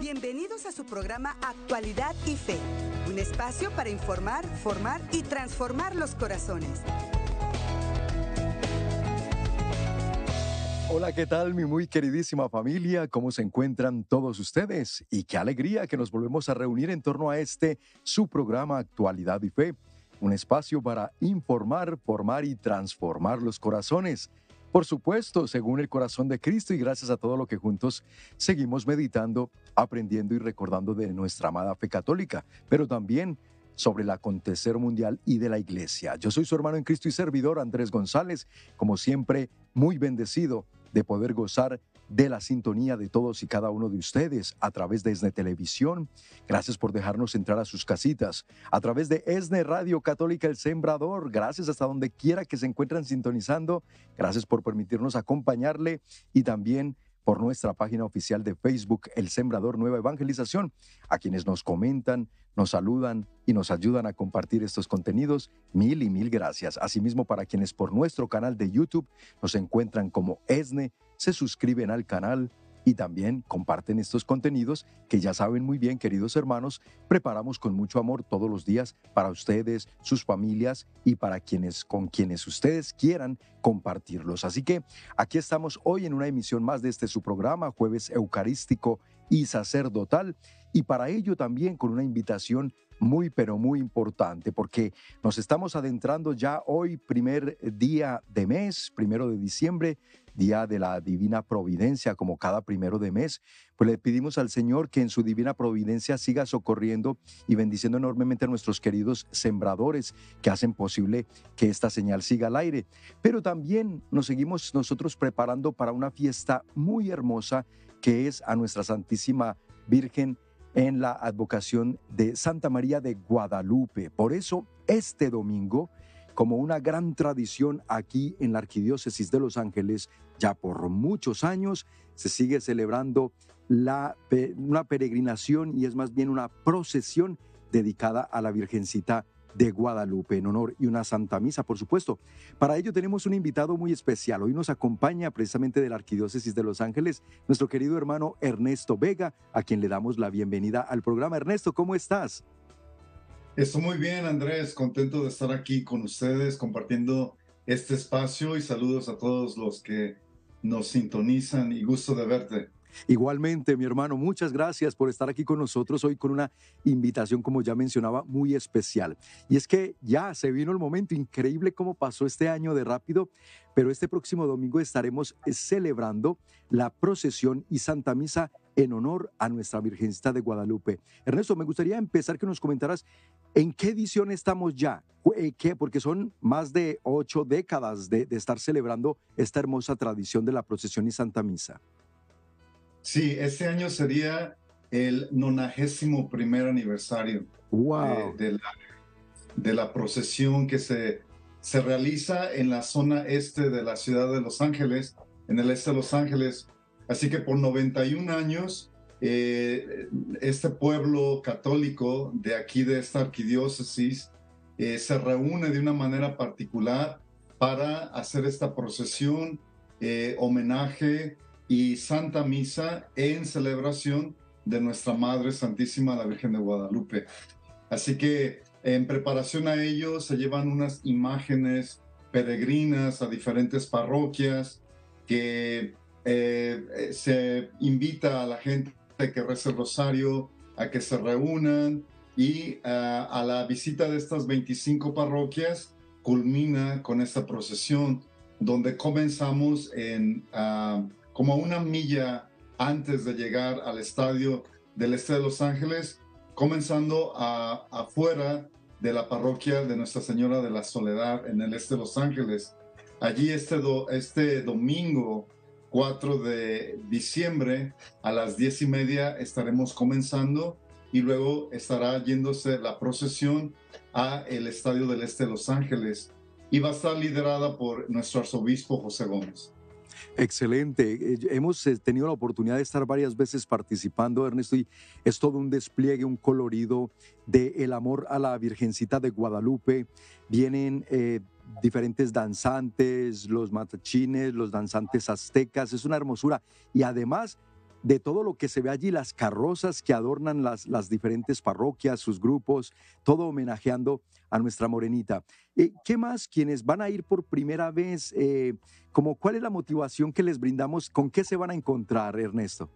Bienvenidos a su programa Actualidad y Fe, un espacio para informar, formar y transformar los corazones. Hola, ¿qué tal mi muy queridísima familia? ¿Cómo se encuentran todos ustedes? Y qué alegría que nos volvemos a reunir en torno a este, su programa Actualidad y Fe, un espacio para informar, formar y transformar los corazones. Por supuesto, según el corazón de Cristo y gracias a todo lo que juntos seguimos meditando, aprendiendo y recordando de nuestra amada fe católica, pero también sobre el acontecer mundial y de la iglesia. Yo soy su hermano en Cristo y servidor Andrés González, como siempre, muy bendecido de poder gozar de la sintonía de todos y cada uno de ustedes a través de ESNE Televisión. Gracias por dejarnos entrar a sus casitas. A través de ESNE Radio Católica El Sembrador. Gracias hasta donde quiera que se encuentran sintonizando. Gracias por permitirnos acompañarle y también por nuestra página oficial de Facebook, El Sembrador Nueva Evangelización, a quienes nos comentan, nos saludan y nos ayudan a compartir estos contenidos. Mil y mil gracias. Asimismo, para quienes por nuestro canal de YouTube nos encuentran como ESNE, se suscriben al canal, y también comparten estos contenidos que ya saben muy bien, queridos hermanos, preparamos con mucho amor todos los días para ustedes, sus familias y para quienes con quienes ustedes quieran compartirlos. Así que aquí estamos hoy en una emisión más de este su programa, Jueves Eucarístico y Sacerdotal, y para ello también con una invitación muy, pero muy importante, porque nos estamos adentrando ya hoy, primer día de mes, primero de diciembre, día de la divina providencia, como cada primero de mes, pues le pedimos al Señor que en su divina providencia siga socorriendo y bendiciendo enormemente a nuestros queridos sembradores que hacen posible que esta señal siga al aire. Pero también nos seguimos nosotros preparando para una fiesta muy hermosa que es a nuestra Santísima Virgen en la advocación de Santa María de Guadalupe. Por eso, este domingo, como una gran tradición aquí en la Arquidiócesis de Los Ángeles, ya por muchos años se sigue celebrando la, una peregrinación y es más bien una procesión dedicada a la Virgencita de Guadalupe en honor y una Santa Misa, por supuesto. Para ello tenemos un invitado muy especial. Hoy nos acompaña precisamente de la Arquidiócesis de Los Ángeles nuestro querido hermano Ernesto Vega, a quien le damos la bienvenida al programa. Ernesto, ¿cómo estás? Estoy muy bien, Andrés, contento de estar aquí con ustedes compartiendo este espacio y saludos a todos los que nos sintonizan y gusto de verte. Igualmente, mi hermano, muchas gracias por estar aquí con nosotros hoy con una invitación, como ya mencionaba, muy especial. Y es que ya se vino el momento, increíble cómo pasó este año de rápido, pero este próximo domingo estaremos celebrando la procesión y Santa Misa en honor a nuestra Virgencita de Guadalupe. Ernesto, me gustaría empezar que nos comentaras en qué edición estamos ya, eh, ¿Qué? porque son más de ocho décadas de, de estar celebrando esta hermosa tradición de la procesión y Santa Misa. Sí, este año sería el nonagésimo primer aniversario de, la, procesión que se, se realiza en la zona este de la ciudad de Los Ángeles, en el este de Los Ángeles. Así que por 91 años, eh, este pueblo católico de aquí, de esta arquidiócesis, eh, se reúne de una manera particular para hacer esta procesión, eh, homenaje y Santa Misa en celebración de nuestra Madre Santísima, la Virgen de Guadalupe. Así que en preparación a ello se llevan unas imágenes peregrinas a diferentes parroquias que eh, eh, se invita a la gente que reza rosario a que se reúnan y a la visita de estas 25 parroquias culmina con esta procesión donde comenzamos en ah, como una milla antes de llegar al estadio del este de Los Ángeles, comenzando a, afuera de la parroquia de Nuestra Señora de la Soledad en el este de Los Ángeles. Allí este, este domingo 4 de diciembre a las 10 y media estaremos comenzando y luego estará yéndose la procesión a el Estadio del Este de Los Ángeles y va a estar liderada por nuestro arzobispo José Gómez. Excelente. Eh, hemos eh, tenido la oportunidad de estar varias veces participando, Ernesto, y es todo un despliegue, un colorido de el amor a la Virgencita de Guadalupe. Vienen eh, diferentes danzantes, los matachines, los danzantes aztecas. Es una hermosura. Y además de todo lo que se ve allí, las carrozas que adornan las, las diferentes parroquias, sus grupos, todo homenajeando a nuestra morenita. Eh, ¿Qué más quienes van a ir por primera vez? Eh, como, ¿Cuál es la motivación que les brindamos? ¿Con qué se van a encontrar, Ernesto?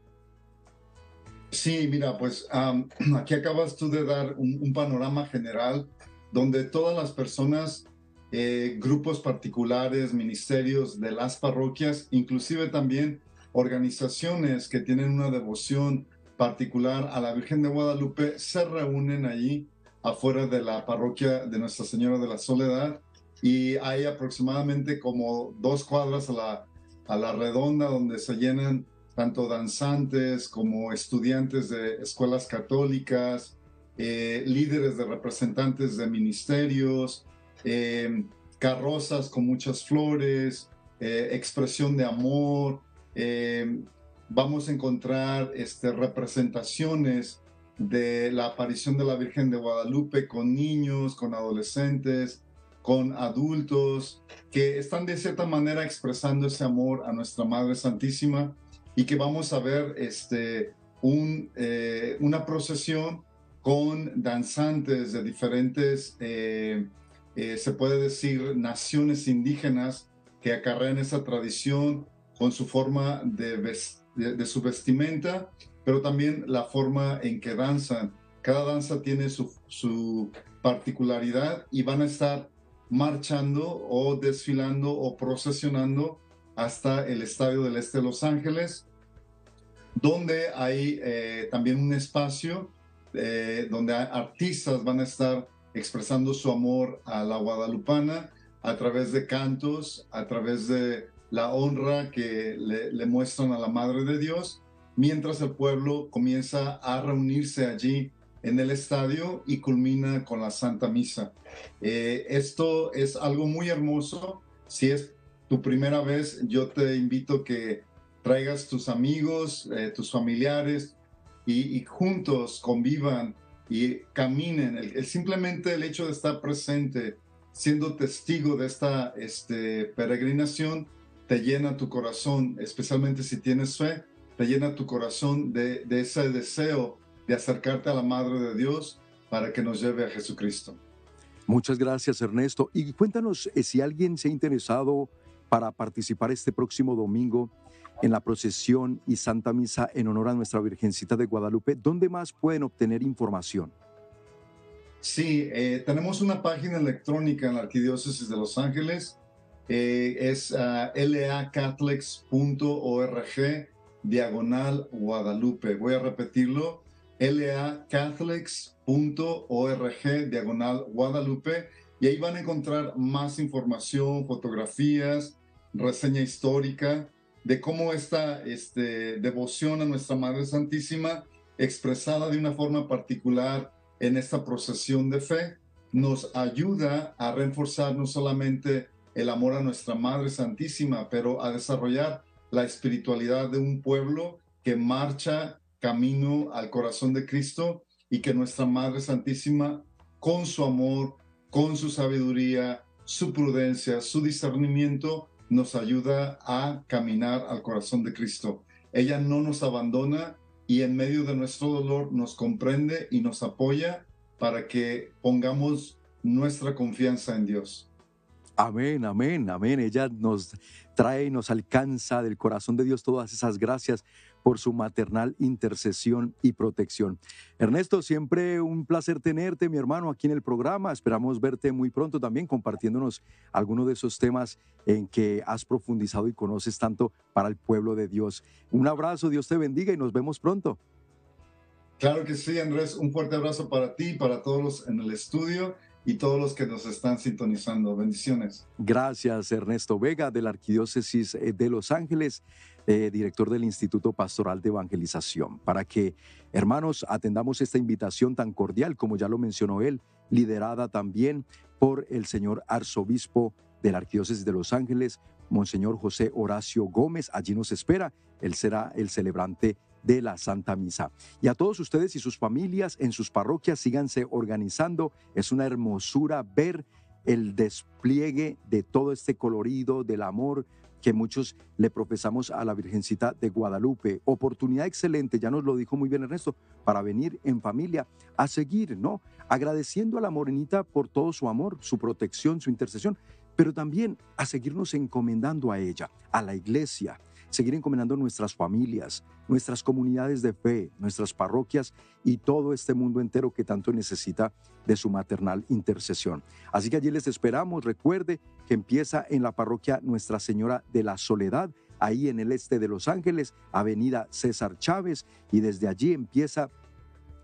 Sí, mira, pues aquí acabas tú de dar un, panorama general donde todas las personas, eh, grupos particulares, ministerios de las parroquias, inclusive también organizaciones que tienen una devoción particular a la Virgen de Guadalupe, se reúnen allí afuera de la parroquia de Nuestra Señora de la Soledad y hay aproximadamente como dos cuadras a la, a la redonda donde se llenan tanto danzantes como estudiantes de escuelas católicas, eh, líderes de representantes de ministerios, eh, carrozas con muchas flores, eh, expresión de amor. vamos a encontrar este, representaciones de la aparición de la Virgen de Guadalupe con niños, con adolescentes, con adultos, que están de cierta manera expresando ese amor a nuestra Madre Santísima y que vamos a ver este, un, eh, una procesión con danzantes de diferentes, eh, eh, se puede decir, naciones indígenas que acarrean esa tradición con su forma de, de, su vestimenta, pero también la forma en que danzan. Cada danza tiene su, su particularidad y van a estar marchando o desfilando o procesionando hasta el Estadio del Este de Los Ángeles, donde hay eh, también un espacio eh, donde artistas van a estar expresando su amor a la guadalupana a través de cantos, a través de la honra que le, muestran a la Madre de Dios, mientras el pueblo comienza a reunirse allí en el estadio y culmina con la Santa Misa. Eh, esto es algo muy hermoso. Si es tu primera vez, yo te invito que traigas tus amigos, eh, tus familiares y, juntos convivan y caminen. El, simplemente el hecho de estar presente, siendo testigo de esta este, peregrinación, te llena tu corazón, especialmente si tienes fe, te llena tu corazón de, de ese deseo de acercarte a la Madre de Dios para que nos lleve a Jesucristo. Muchas gracias, Ernesto. Y cuéntanos eh, si alguien se ha interesado para participar este próximo domingo en la procesión y Santa Misa en honor a nuestra Virgencita de Guadalupe, ¿dónde más pueden obtener información? Sí, eh, tenemos una página electrónica en la Arquidiócesis de Los Ángeles, eh, es uh, diagonal Guadalupe. Voy a repetirlo, lacatholics.org diagonal Guadalupe y ahí van a encontrar más información, fotografías, reseña histórica de cómo esta este, devoción a nuestra Madre Santísima, expresada de una forma particular en esta procesión de fe, nos ayuda a reforzar no solamente el amor a nuestra Madre Santísima, pero a desarrollar la espiritualidad de un pueblo que marcha camino al corazón de Cristo y que nuestra Madre Santísima, con su amor, con su sabiduría, su prudencia, su discernimiento, nos ayuda a caminar al corazón de Cristo. Ella no nos abandona y en medio de nuestro dolor nos comprende y nos apoya para que pongamos nuestra confianza en Dios. Amén, amén, amén. Ella nos trae y nos alcanza del corazón de Dios todas esas gracias por su maternal intercesión y protección. Ernesto, siempre un placer tenerte, mi hermano, aquí en el programa. Esperamos verte muy pronto también compartiéndonos algunos de esos temas en que has profundizado y conoces tanto para el pueblo de Dios. Un abrazo, Dios te bendiga y nos vemos pronto. Claro que sí, Andrés. Un fuerte abrazo para ti, para todos los en el estudio y todos los que nos están sintonizando. Bendiciones. Gracias, Ernesto Vega, de la Arquidiócesis eh, de Los Ángeles, eh, director del Instituto Pastoral de Evangelización, para que, hermanos, atendamos esta invitación tan cordial, como ya lo mencionó él, liderada también por el señor arzobispo de la Arquidiócesis de Los Ángeles, Monseñor José Horacio Gómez. Allí nos espera. Él será el celebrante de la Santa Misa. Y a todos ustedes y sus familias en sus parroquias síganse organizando. Es una hermosura ver el despliegue de todo este colorido del amor que muchos le profesamos a la Virgencita de Guadalupe. Oportunidad excelente, ya nos lo dijo muy bien Ernesto, para venir en familia a seguir, ¿no? Agradeciendo a la morenita por todo su amor, su protección, su intercesión, pero también a seguirnos encomendando a ella, a la iglesia, seguir encomendando nuestras familias, nuestras comunidades de fe, nuestras parroquias y todo este mundo entero que tanto necesita de su maternal intercesión. Así que allí les esperamos. Recuerde que empieza en la parroquia Nuestra Señora de la Soledad, ahí en el este de Los Ángeles, Avenida César Chávez, y desde allí empieza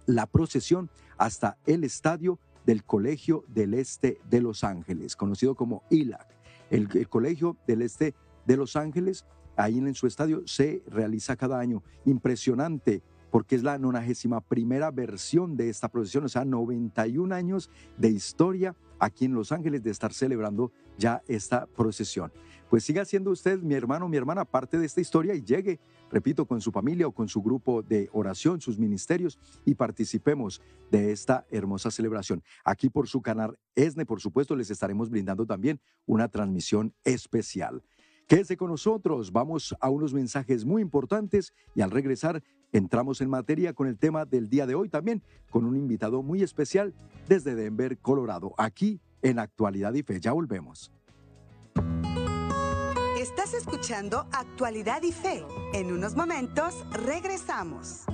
la procesión hasta el estadio del Colegio del Este de Los Ángeles, conocido como ILAC. El, el Colegio del Este de Los Ángeles ahí en su estadio se realiza cada año. Impresionante, porque es la 91 primera versión de esta procesión, o sea, 91 años de historia aquí en Los Ángeles de estar celebrando ya esta procesión. Pues siga siendo usted, mi hermano, mi hermana, parte de esta historia y llegue, repito, con su familia o con su grupo de oración, sus ministerios y participemos de esta hermosa celebración. Aquí por su canal ESNE, por supuesto, les estaremos brindando también una transmisión especial. Quédese con nosotros, vamos a unos mensajes muy importantes y al regresar entramos en materia con el tema del día de hoy también, con un invitado muy especial desde Denver, Colorado, aquí en Actualidad y Fe. Ya volvemos. Estás escuchando Actualidad y Fe. En unos momentos regresamos.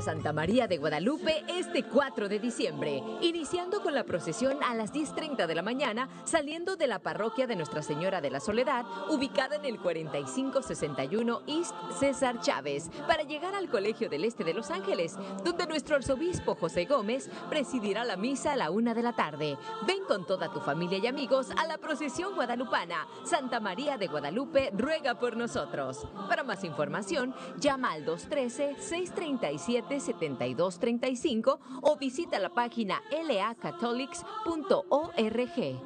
Santa María de Guadalupe este 4 de diciembre, iniciando con la procesión a las 10.30 de la mañana, saliendo de la parroquia de Nuestra Señora de la Soledad, ubicada en el 4561 East César Chávez, para llegar al Colegio del Este de Los Ángeles, donde nuestro arzobispo José Gómez presidirá la misa a la una de la tarde. Ven con toda tu familia y amigos a la procesión guadalupana. Santa María de Guadalupe ruega por nosotros. Para más información, llama al 213 637 7235 o visita la página lacatholics.org.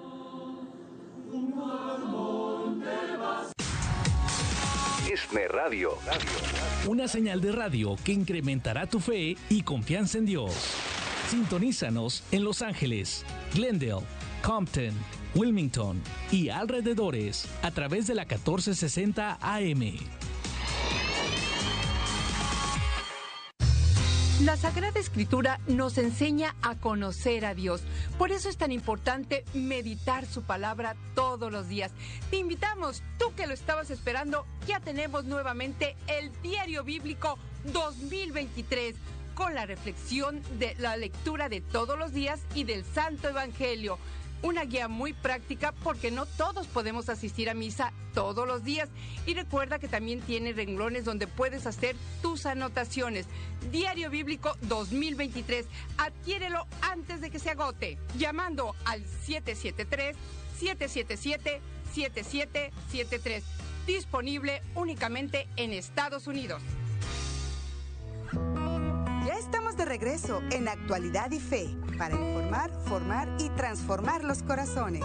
Esne Radio. Una señal de radio que incrementará tu fe y confianza en Dios. Sintonízanos en Los Ángeles, Glendale, Compton, Wilmington y alrededores a través de la 1460 AM. La Sagrada Escritura nos enseña a conocer a Dios. Por eso es tan importante meditar su palabra todos los días. Te invitamos, tú que lo estabas esperando, ya tenemos nuevamente el Diario Bíblico 2023 con la reflexión de la lectura de todos los días y del Santo Evangelio una guía muy práctica porque no todos podemos asistir a misa todos los días. Y recuerda que también tiene renglones donde puedes hacer tus anotaciones. Diario Bíblico 2023. Adquiérelo antes de que se agote, llamando al 773-777-7773. Disponible únicamente en Estados Unidos. Regreso en Actualidad y Fe para informar, formar y transformar los corazones.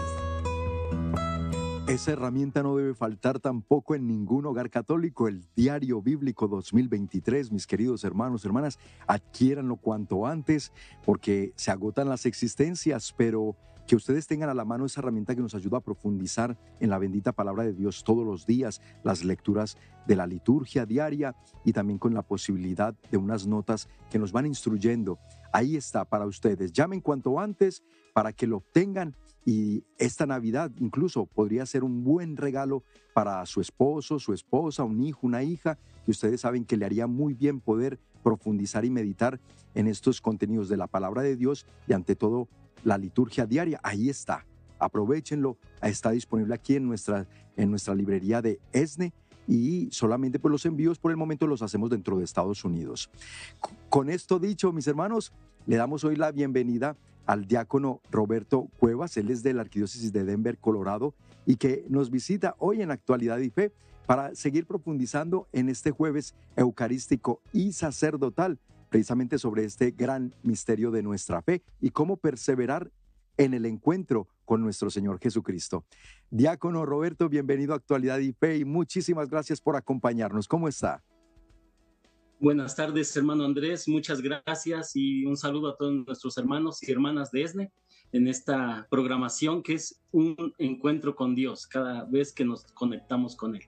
Esa herramienta no debe faltar tampoco en ningún hogar católico, el Diario Bíblico 2023, mis queridos hermanos, hermanas, adquiéranlo cuanto antes porque se agotan las existencias, pero que ustedes tengan a la mano esa herramienta que nos ayuda a profundizar en la bendita palabra de Dios todos los días, las lecturas de la liturgia diaria y también con la posibilidad de unas notas que nos van instruyendo. Ahí está para ustedes. Llamen cuanto antes para que lo obtengan y esta Navidad incluso podría ser un buen regalo para su esposo, su esposa, un hijo, una hija, que ustedes saben que le haría muy bien poder profundizar y meditar en estos contenidos de la palabra de Dios y ante todo la liturgia diaria. Ahí está. Aprovechenlo. Está disponible aquí en nuestra, en nuestra librería de ESNE y solamente pues los envíos por el momento los hacemos dentro de Estados Unidos. Con esto dicho, mis hermanos, le damos hoy la bienvenida al diácono Roberto Cuevas, él es de la Arquidiócesis de Denver, Colorado, y que nos visita hoy en Actualidad y Fe para seguir profundizando en este jueves eucarístico y sacerdotal precisamente sobre este gran misterio de nuestra fe y cómo perseverar en el encuentro con nuestro Señor Jesucristo. Diácono Roberto, bienvenido a Actualidad y Fe y muchísimas gracias por acompañarnos. ¿Cómo está? Buenas tardes, hermano Andrés. Muchas gracias y un saludo a todos nuestros hermanos y hermanas de ESNE. en esta programación que es un encuentro con Dios cada vez que nos conectamos con Él.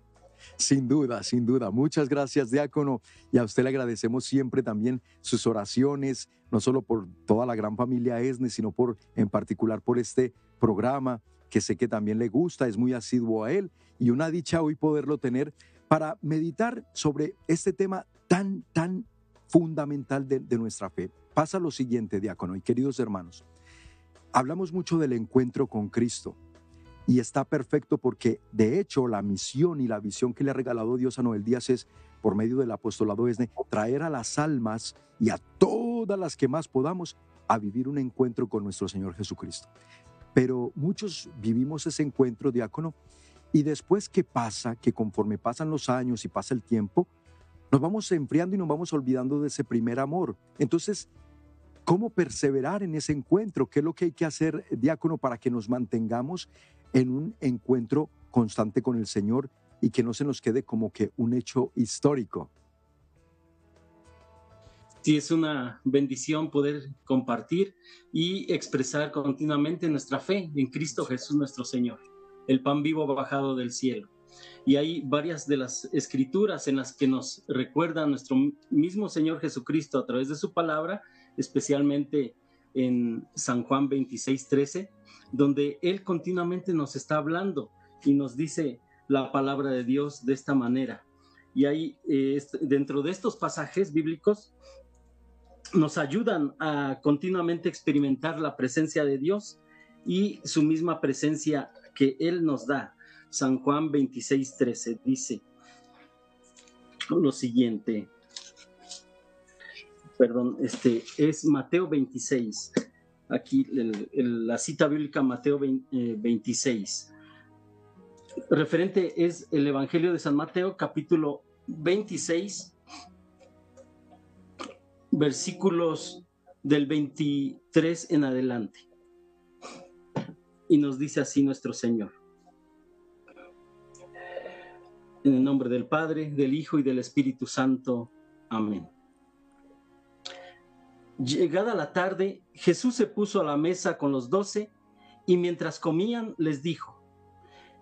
Sin duda, sin duda. Muchas gracias, diácono. Y a usted le agradecemos siempre también sus oraciones, no solo por toda la gran familia ESNE, sino por en particular por este programa que sé que también le gusta, es muy asiduo a él y una dicha hoy poderlo tener para meditar sobre este tema tan, tan fundamental de, de nuestra fe. Pasa lo siguiente, diácono y queridos hermanos. Hablamos mucho del encuentro con Cristo y está perfecto porque de hecho la misión y la visión que le ha regalado Dios a Noel Díaz es, por medio del apostolado ESNE, traer a las almas y a todas las que más podamos a vivir un encuentro con nuestro Señor Jesucristo. Pero muchos vivimos ese encuentro, diácono, y después, ¿qué pasa? Que conforme pasan los años y pasa el tiempo, nos vamos enfriando y nos vamos olvidando de ese primer amor. Entonces, ¿cómo perseverar en ese encuentro? ¿Qué es lo que hay que hacer, diácono, para que nos mantengamos en un encuentro constante con el Señor y que no se nos quede como que un hecho histórico. Sí, es una bendición poder compartir y expresar continuamente nuestra fe en Cristo Jesús nuestro Señor, el pan vivo bajado del cielo. Y hay varias de las escrituras en las que nos recuerda nuestro mismo Señor Jesucristo a través de su palabra, especialmente en San Juan 26, 13, donde Él continuamente nos está hablando y nos dice la palabra de Dios de esta manera. Y ahí, eh, dentro de estos pasajes bíblicos, nos ayudan a continuamente experimentar la presencia de Dios y su misma presencia que Él nos da. San Juan 26, 13 dice lo siguiente, perdón, este es Mateo 26, aquí la cita bíblica Mateo 26. Eh, Referente es el Evangelio de San Mateo, capítulo 26, versículos del 23 en adelante. Y nos dice así nuestro Señor. En el nombre del Padre, del Hijo y del Espíritu Santo. Amén. Llegada la tarde, Jesús se puso a la mesa con los doce y mientras comían les dijo,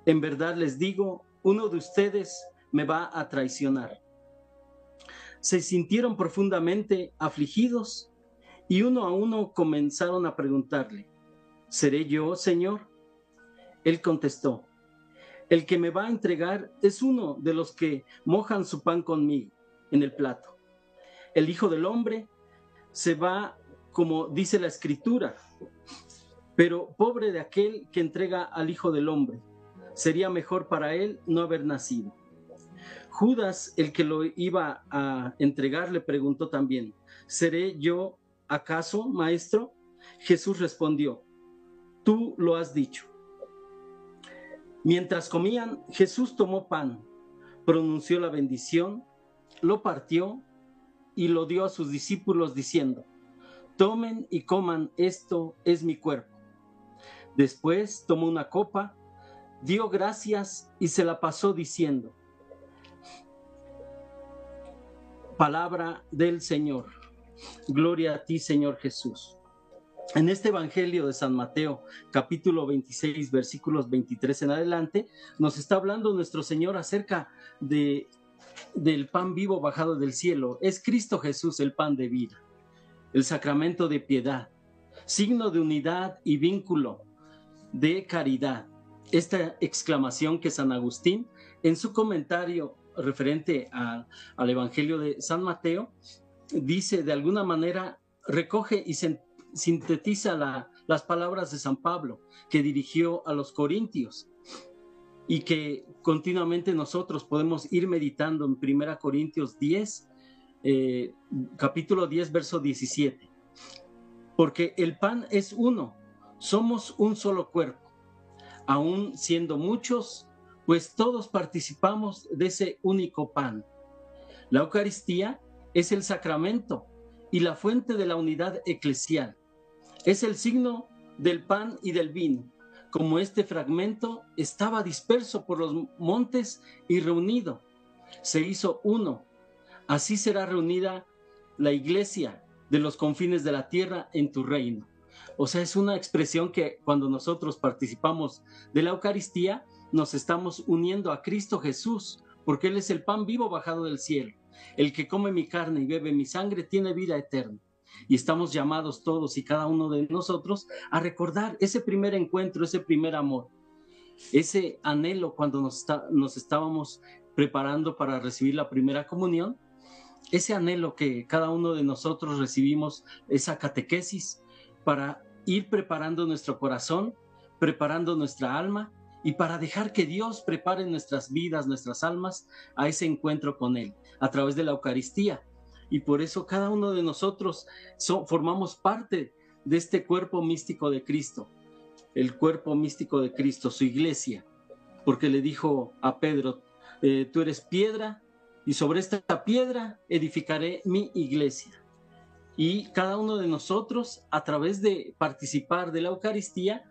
en verdad les digo, uno de ustedes me va a traicionar. Se sintieron profundamente afligidos y uno a uno comenzaron a preguntarle, ¿seré yo, Señor? Él contestó, el que me va a entregar es uno de los que mojan su pan conmigo en el plato. El Hijo del Hombre se va como dice la escritura. Pero pobre de aquel que entrega al Hijo del Hombre, sería mejor para él no haber nacido. Judas, el que lo iba a entregar, le preguntó también, ¿seré yo acaso, maestro? Jesús respondió, tú lo has dicho. Mientras comían, Jesús tomó pan, pronunció la bendición, lo partió y lo dio a sus discípulos diciendo, tomen y coman, esto es mi cuerpo. Después tomó una copa, dio gracias y se la pasó diciendo, palabra del Señor. Gloria a ti, Señor Jesús. En este Evangelio de San Mateo, capítulo 26, versículos 23 en adelante, nos está hablando nuestro Señor acerca de del pan vivo bajado del cielo. Es Cristo Jesús el pan de vida, el sacramento de piedad, signo de unidad y vínculo de caridad. Esta exclamación que San Agustín en su comentario referente al Evangelio de San Mateo dice de alguna manera, recoge y sintetiza las palabras de San Pablo que dirigió a los corintios y que continuamente nosotros podemos ir meditando en 1 Corintios 10, eh, capítulo 10, verso 17. Porque el pan es uno, somos un solo cuerpo, aún siendo muchos, pues todos participamos de ese único pan. La Eucaristía es el sacramento y la fuente de la unidad eclesial. Es el signo del pan y del vino como este fragmento estaba disperso por los montes y reunido. Se hizo uno. Así será reunida la iglesia de los confines de la tierra en tu reino. O sea, es una expresión que cuando nosotros participamos de la Eucaristía, nos estamos uniendo a Cristo Jesús, porque Él es el pan vivo bajado del cielo. El que come mi carne y bebe mi sangre tiene vida eterna. Y estamos llamados todos y cada uno de nosotros a recordar ese primer encuentro, ese primer amor, ese anhelo cuando nos, nos estábamos preparando para recibir la primera comunión, ese anhelo que cada uno de nosotros recibimos, esa catequesis, para ir preparando nuestro corazón, preparando nuestra alma y para dejar que Dios prepare nuestras vidas, nuestras almas a ese encuentro con Él a través de la Eucaristía. Y por eso cada uno de nosotros formamos parte de este cuerpo místico de Cristo, el cuerpo místico de Cristo, su iglesia, porque le dijo a Pedro, eh, tú eres piedra y sobre esta piedra edificaré mi iglesia. Y cada uno de nosotros, a través de participar de la Eucaristía,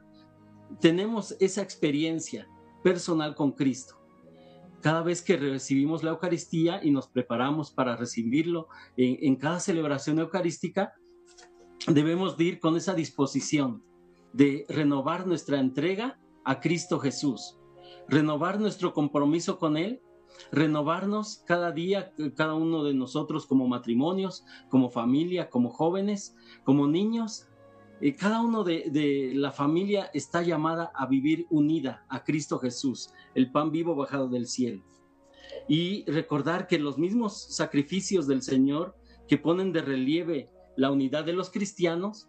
tenemos esa experiencia personal con Cristo. Cada vez que recibimos la Eucaristía y nos preparamos para recibirlo en, cada celebración eucarística, debemos ir con esa disposición de renovar nuestra entrega a Cristo Jesús, renovar nuestro compromiso con Él, renovarnos cada día, cada uno de nosotros como matrimonios, como familia, como jóvenes, como niños, cada uno de, la familia está llamada a vivir unida a Cristo Jesús, el pan vivo bajado del cielo. Y recordar que los mismos sacrificios del Señor que ponen de relieve la unidad de los cristianos,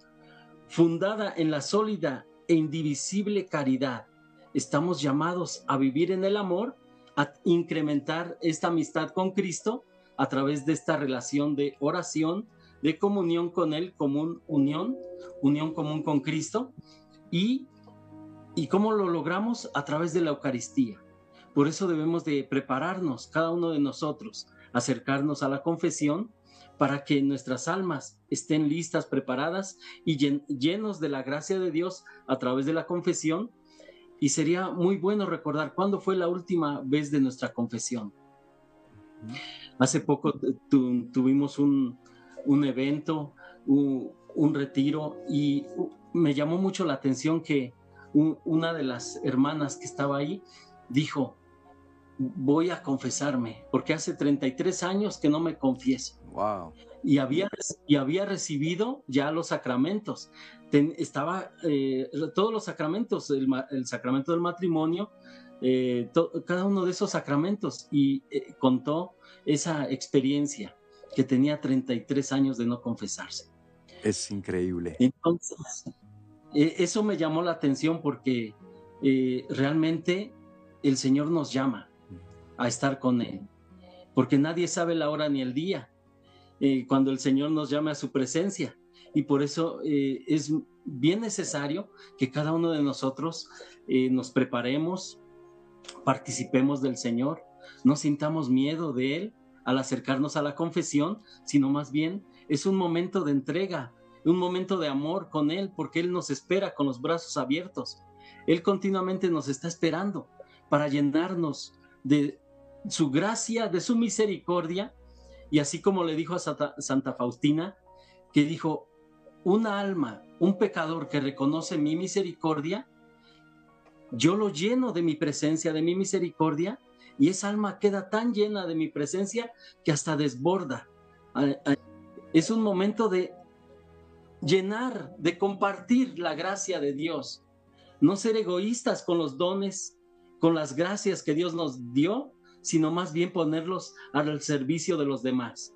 fundada en la sólida e indivisible caridad, estamos llamados a vivir en el amor, a incrementar esta amistad con Cristo a través de esta relación de oración, de comunión con Él, común unión, unión común con Cristo, y, y cómo lo logramos a través de la Eucaristía. Por eso debemos de prepararnos, cada uno de nosotros, acercarnos a la confesión para que nuestras almas estén listas, preparadas y llenos de la gracia de Dios a través de la confesión. Y sería muy bueno recordar cuándo fue la última vez de nuestra confesión. Hace poco tuvimos un, un evento, un, retiro y me llamó mucho la atención que una de las hermanas que estaba ahí dijo, voy a confesarme, porque hace 33 años que no me confieso. Wow. Y había, y había recibido ya los sacramentos. estaba eh, todos los sacramentos, el, sacramento del matrimonio, eh, cada uno de esos sacramentos, y eh, contó esa experiencia que tenía 33 años de no confesarse. Es increíble. Entonces, eh, eso me llamó la atención porque eh, realmente el Señor nos llama a estar con Él, porque nadie sabe la hora ni el día eh, cuando el Señor nos llama a su presencia. Y por eso es bien necesario que cada uno de nosotros nos preparemos, participemos del Señor, no sintamos miedo de Él, al acercarnos a la confesión, sino más bien es un momento de entrega, un momento de amor con Él, porque Él nos espera con los brazos abiertos. Él continuamente nos está esperando para llenarnos de su gracia, de su misericordia, y así como le dijo a Santa, Faustina, que dijo, una alma, un pecador que reconoce mi misericordia, yo lo lleno de mi presencia, de mi misericordia, y esa alma queda tan llena de mi presencia que hasta desborda. Es un momento de llenar, de compartir la gracia de Dios. No ser egoístas con los dones, con las gracias que Dios nos dio, sino más bien ponerlos al servicio de los demás.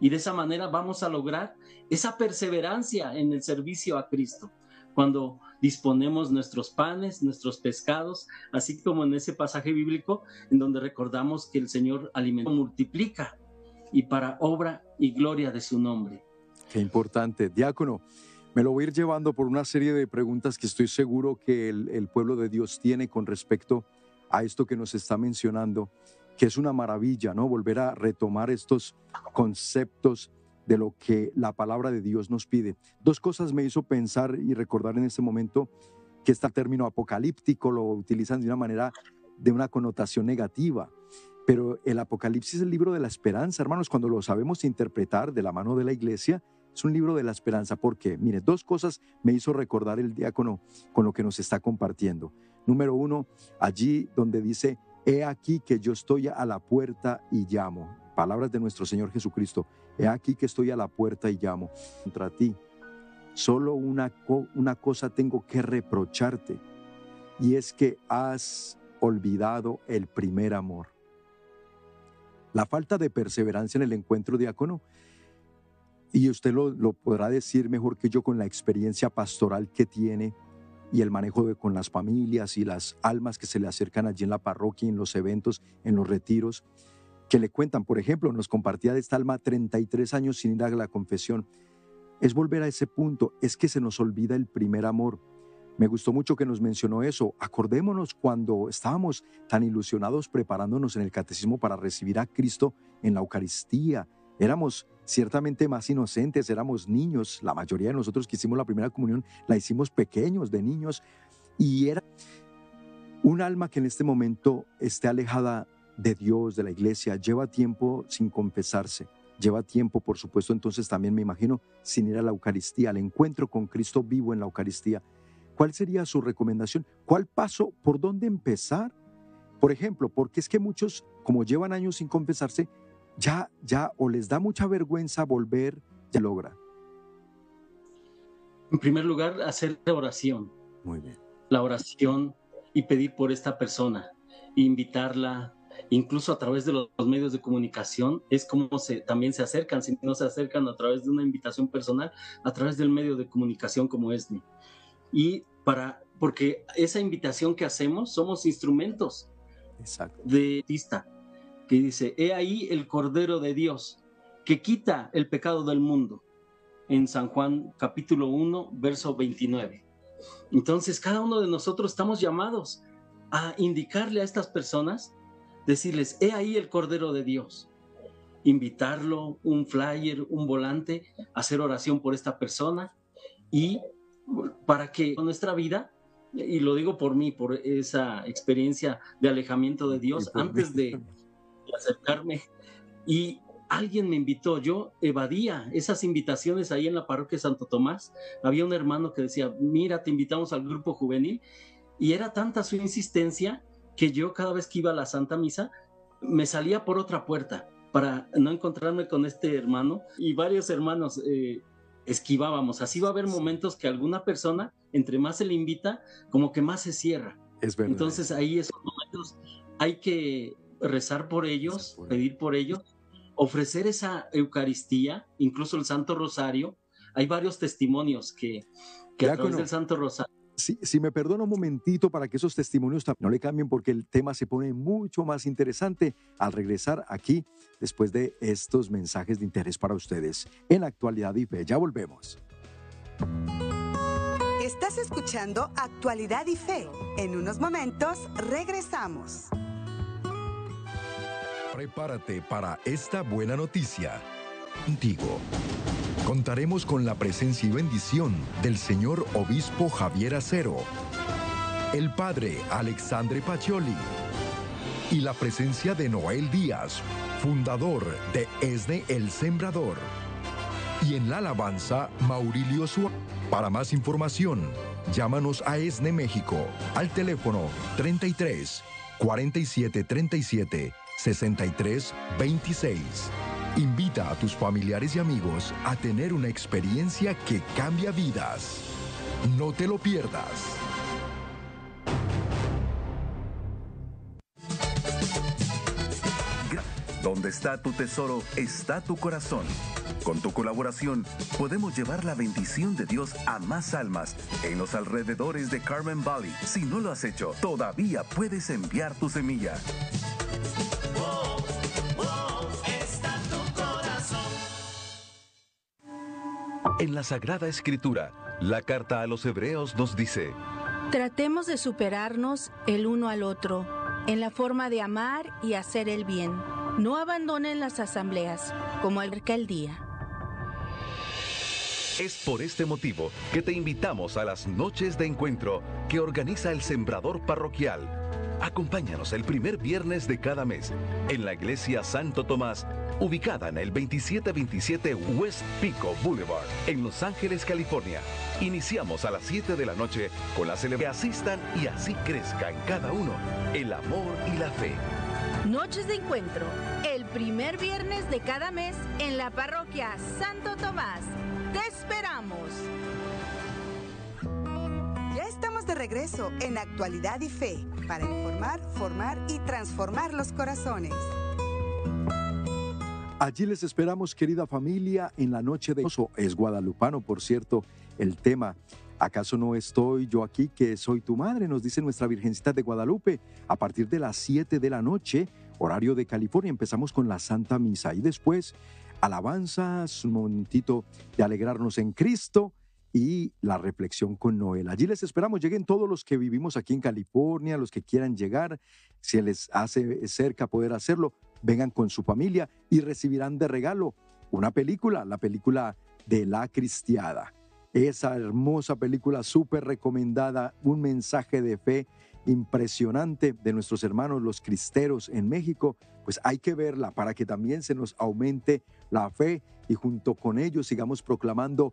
Y de esa manera vamos a lograr esa perseverancia en el servicio a Cristo. Cuando disponemos nuestros panes, nuestros pescados, así como en ese pasaje bíblico en donde recordamos que el Señor alimento multiplica y para obra y gloria de su nombre. Qué importante. Diácono, me lo voy a ir llevando por una serie de preguntas que estoy seguro que el, el pueblo de Dios tiene con respecto a esto que nos está mencionando, que es una maravilla, ¿no? Volver a retomar estos conceptos de lo que la palabra de Dios nos pide. Dos cosas me hizo pensar y recordar en este momento que este término apocalíptico lo utilizan de una manera, de una connotación negativa. Pero el Apocalipsis es el libro de la esperanza, hermanos, cuando lo sabemos interpretar de la mano de la iglesia, Es un libro de la esperanza porque, mire, dos cosas me hizo recordar el diácono con lo que nos está compartiendo. Número uno, allí donde dice, he aquí que yo estoy a la puerta y llamo. Palabras de nuestro Señor Jesucristo. He aquí que estoy a la puerta y llamo contra ti. Solo una, una cosa tengo que reprocharte y es que has olvidado el primer amor. La falta de perseverancia en el encuentro diácono, y usted lo, lo podrá decir mejor que yo con la experiencia pastoral que tiene y el manejo de, con las familias y las almas que se le acercan allí en la parroquia, en los eventos, en los retiros, que le cuentan, por ejemplo, nos compartía de esta alma 33 años sin ir a la confesión. Es volver a ese punto, es que se nos olvida el primer amor. Me gustó mucho que nos mencionó eso. Acordémonos cuando estábamos tan ilusionados preparándonos en el catecismo para recibir a Cristo en la Eucaristía. Éramos ciertamente más inocentes, éramos niños. La mayoría de nosotros que hicimos la primera comunión la hicimos pequeños, de niños. Y era un alma que en este momento esté alejada de Dios, de la iglesia, lleva tiempo sin confesarse. Lleva tiempo, por supuesto, entonces también me imagino, sin ir a la Eucaristía, al encuentro con Cristo vivo en la Eucaristía. ¿Cuál sería su recomendación? ¿Cuál paso? ¿Por dónde empezar? Por ejemplo, porque es que muchos, como llevan años sin confesarse, ya, ya o les da mucha vergüenza volver, ya logra. En primer lugar, hacer la oración. Muy bien. La oración y pedir por esta persona, invitarla, incluso a través de los, medios de comunicación, es como se, también se acercan, si no se acercan a través de una invitación personal, a través del medio de comunicación como ESNI y para, porque esa invitación que hacemos somos instrumentos de artista que dice, he ahí el Cordero de Dios que quita el pecado del mundo, en San Juan capítulo 1, verso 29. Entonces, cada uno de nosotros estamos llamados a indicarle a estas personas, decirles, he ahí el Cordero de Dios, invitarlo, un flyer, un volante, hacer oración por esta persona. Y para que nuestra vida, y lo digo por mí, por esa experiencia de alejamiento de Dios, antes de, acercarme, y alguien me invitó, yo evadía esas invitaciones ahí en la parroquia Santo Tomás, había un hermano que decía, mira, te invitamos al grupo juvenil, y era tanta su insistencia que yo cada vez que iba a la Santa Misa, me salía por otra puerta para no encontrarme con este hermano y varios hermanos. Eh, esquivábamos. Así va a haber momentos que alguna persona, entre más se le invita, como que más se cierra. Es verdad. Entonces ahí esos momentos hay que rezar por ellos, pedir por ellos, ofrecer esa Eucaristía, incluso el Santo Rosario. Hay varios testimonios que, que a través del Santo Rosario si, me perdona un momentito para que esos testimonios no le cambien porque el tema se pone mucho más interesante al regresar aquí después de estos mensajes de interés para ustedes en Actualidad y Fe. Ya volvemos. Estás escuchando Actualidad y Fe. En unos momentos regresamos. Prepárate para esta buena noticia. Contigo contaremos con la presencia y bendición del señor obispo Javier Acero, el padre Alexandre Pacioli y la presencia de Noel Díaz, fundador de ESNE El Sembrador. Y en la alabanza, Maurilio Suárez. Para más información, llámanos a ESNE México al teléfono 33 47 37 63 26. Invita a tus familiares y amigos a tener una experiencia que cambia vidas. No te lo pierdas. Donde está tu tesoro, está tu corazón. Con tu colaboración, podemos llevar la bendición de Dios a más almas en los alrededores de Carmen Valley. Si no lo has hecho, todavía puedes enviar tu semilla. En la Sagrada Escritura, la carta a los Hebreos nos dice, Tratemos de superarnos el uno al otro en la forma de amar y hacer el bien. No abandonen las asambleas, como el día. Es por este motivo que te invitamos a las noches de encuentro que organiza el Sembrador Parroquial. Acompáñanos el primer viernes de cada mes en la iglesia Santo Tomás ubicada en el 2727 West Pico Boulevard, en Los Ángeles, California. Iniciamos a las 7 de la noche con la celebración. Asistan y así crezca en cada uno el amor y la fe. Noches de encuentro, el primer viernes de cada mes en la parroquia Santo Tomás. ¡Te esperamos! Ya estamos de regreso en Actualidad y Fe para informar, formar y transformar los corazones. Allí les esperamos, querida familia, en la noche de. Es guadalupano, por cierto, el tema. ¿Acaso no estoy yo aquí que soy tu madre? Nos dice nuestra Virgencita de Guadalupe. A partir de las 7 de la noche, horario de California, empezamos con la Santa Misa y después alabanzas, un momentito de alegrarnos en Cristo y la reflexión con Noel. Allí les esperamos, lleguen todos los que vivimos aquí en California, los que quieran llegar, si les hace cerca poder hacerlo, vengan con su familia y recibirán de regalo una película, la película de La Cristiada. Esa hermosa película súper recomendada, un mensaje de fe impresionante de nuestros hermanos los cristeros en México, pues hay que verla para que también se nos aumente la fe y junto con ellos sigamos proclamando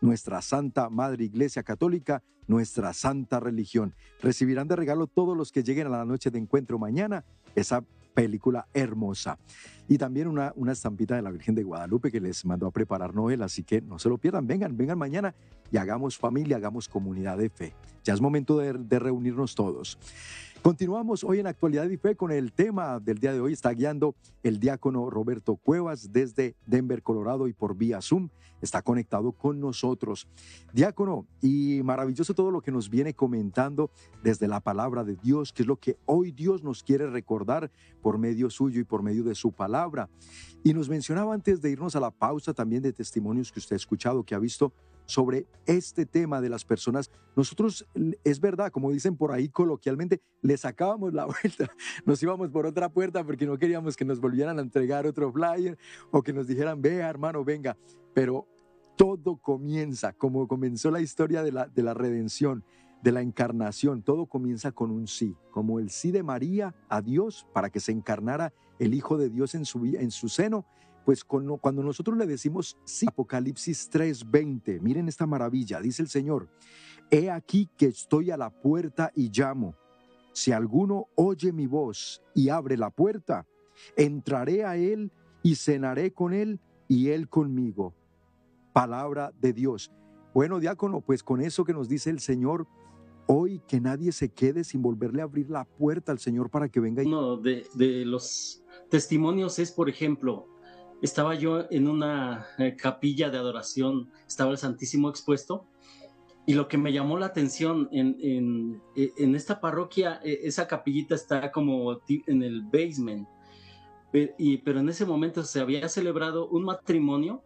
nuestra Santa Madre Iglesia Católica, nuestra santa religión. Recibirán de regalo todos los que lleguen a la noche de encuentro mañana esa película hermosa. Y también una, una estampita de la Virgen de Guadalupe que les mandó a preparar Noel, así que no se lo pierdan, vengan, vengan mañana y hagamos familia, hagamos comunidad de fe. Ya es momento de, de reunirnos todos. Continuamos hoy en Actualidad y Fe con el tema del día de hoy. Está guiando el diácono Roberto Cuevas desde Denver, Colorado y por vía Zoom. Está conectado con nosotros. Diácono, y maravilloso todo lo que nos viene comentando desde la palabra de Dios, que es lo que hoy Dios nos quiere recordar por medio suyo y por medio de su palabra. Y nos mencionaba antes de irnos a la pausa también de testimonios que usted ha escuchado, que ha visto sobre este tema de las personas. Nosotros, es verdad, como dicen por ahí coloquialmente, le sacábamos la vuelta, nos íbamos por otra puerta porque no queríamos que nos volvieran a entregar otro flyer o que nos dijeran, vea hermano, venga, pero todo comienza, como comenzó la historia de la, de la redención, de la encarnación, todo comienza con un sí, como el sí de María a Dios para que se encarnara el Hijo de Dios en su, en su seno pues cuando nosotros le decimos sí, Apocalipsis 3:20, miren esta maravilla, dice el Señor, he aquí que estoy a la puerta y llamo. Si alguno oye mi voz y abre la puerta, entraré a él y cenaré con él y él conmigo. Palabra de Dios. Bueno, diácono, pues con eso que nos dice el Señor, hoy que nadie se quede sin volverle a abrir la puerta al Señor para que venga. Uno de, de los testimonios es, por ejemplo, estaba yo en una eh, capilla de adoración, estaba el Santísimo expuesto, y lo que me llamó la atención en, en, e, esta parroquia, e, esa capillita está como en el basement, pero en ese momento se había celebrado un matrimonio,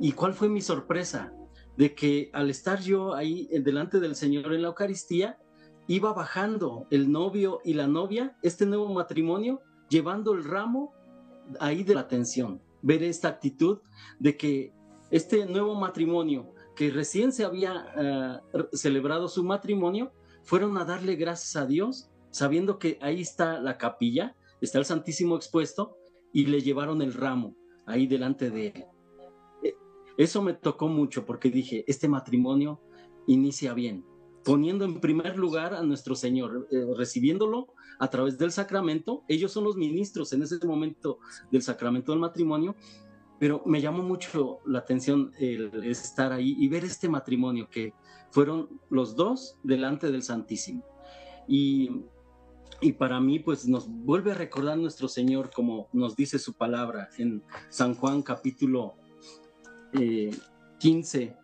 y cuál fue mi sorpresa, de que al estar yo ahí eh, delante del Señor en la Eucaristía, iba bajando el novio y la novia, este nuevo matrimonio, llevando el ramo ahí de la atención, ver esta actitud de que este nuevo matrimonio, que recién se había eh, celebrado su matrimonio, fueron a darle gracias a Dios, sabiendo que ahí está la capilla, está el Santísimo expuesto, y le llevaron el ramo ahí delante de él. Eh, eso me tocó mucho porque dije, este matrimonio inicia bien, poniendo en primer lugar a nuestro Señor, eh, recibiéndolo a través del sacramento. Ellos son los ministros en ese momento del sacramento del matrimonio, pero me llamó mucho la atención el estar ahí y ver este matrimonio que fueron los dos delante del Santísimo. Y, y para mí, pues nos vuelve a recordar nuestro Señor como nos dice su palabra en San Juan capítulo 15.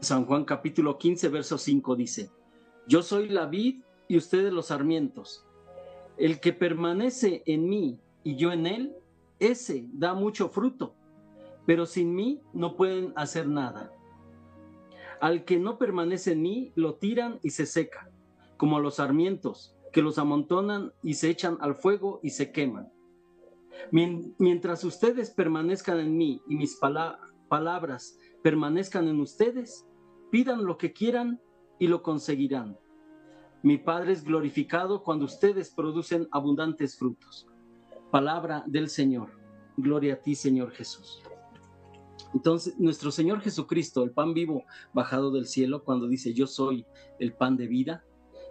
San Juan capítulo 15, verso 5 dice, Yo soy la vid y ustedes los sarmientos. El que permanece en mí y yo en él, ese da mucho fruto, pero sin mí no pueden hacer nada. Al que no permanece en mí, lo tiran y se seca, como los sarmientos, que los amontonan y se echan al fuego y se queman. Mientras ustedes permanezcan en mí y mis palabras permanezcan en ustedes, pidan lo que quieran y lo conseguirán. Mi Padre es glorificado cuando ustedes producen abundantes frutos. palabra del Señor. Gloria a ti, Señor Jesús. Entonces, nuestro Señor Jesucristo, el pan vivo bajado del cielo, cuando dice, yo soy el pan de vida,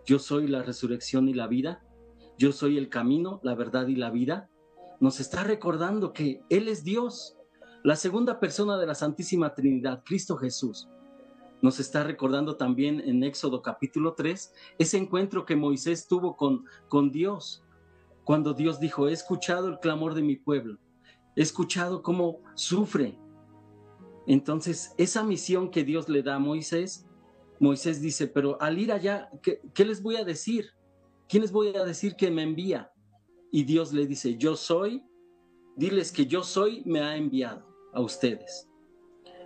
yo soy la resurrección y la vida, yo soy el camino, la verdad y la vida, nos está recordando que Él es Dios, la segunda persona de la Santísima Trinidad, Cristo Jesús. Nos está recordando también en Éxodo capítulo 3 ese encuentro que Moisés tuvo con, con Dios, cuando Dios dijo, he escuchado el clamor de mi pueblo, he escuchado cómo sufre. Entonces, esa misión que Dios le da a Moisés, Moisés dice, pero al ir allá, ¿qué, qué les voy a decir? ¿Quién les voy a decir que me envía? Y Dios le dice, yo soy, diles que yo soy, me ha enviado a ustedes.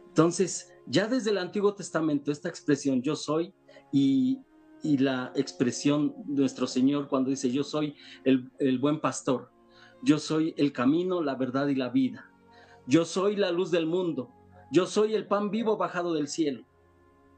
Entonces, ya desde el Antiguo Testamento, esta expresión yo soy y, la expresión nuestro Señor cuando dice yo soy el, el buen pastor, yo soy el camino, la verdad y la vida, yo soy la luz del mundo, yo soy el pan vivo bajado del cielo.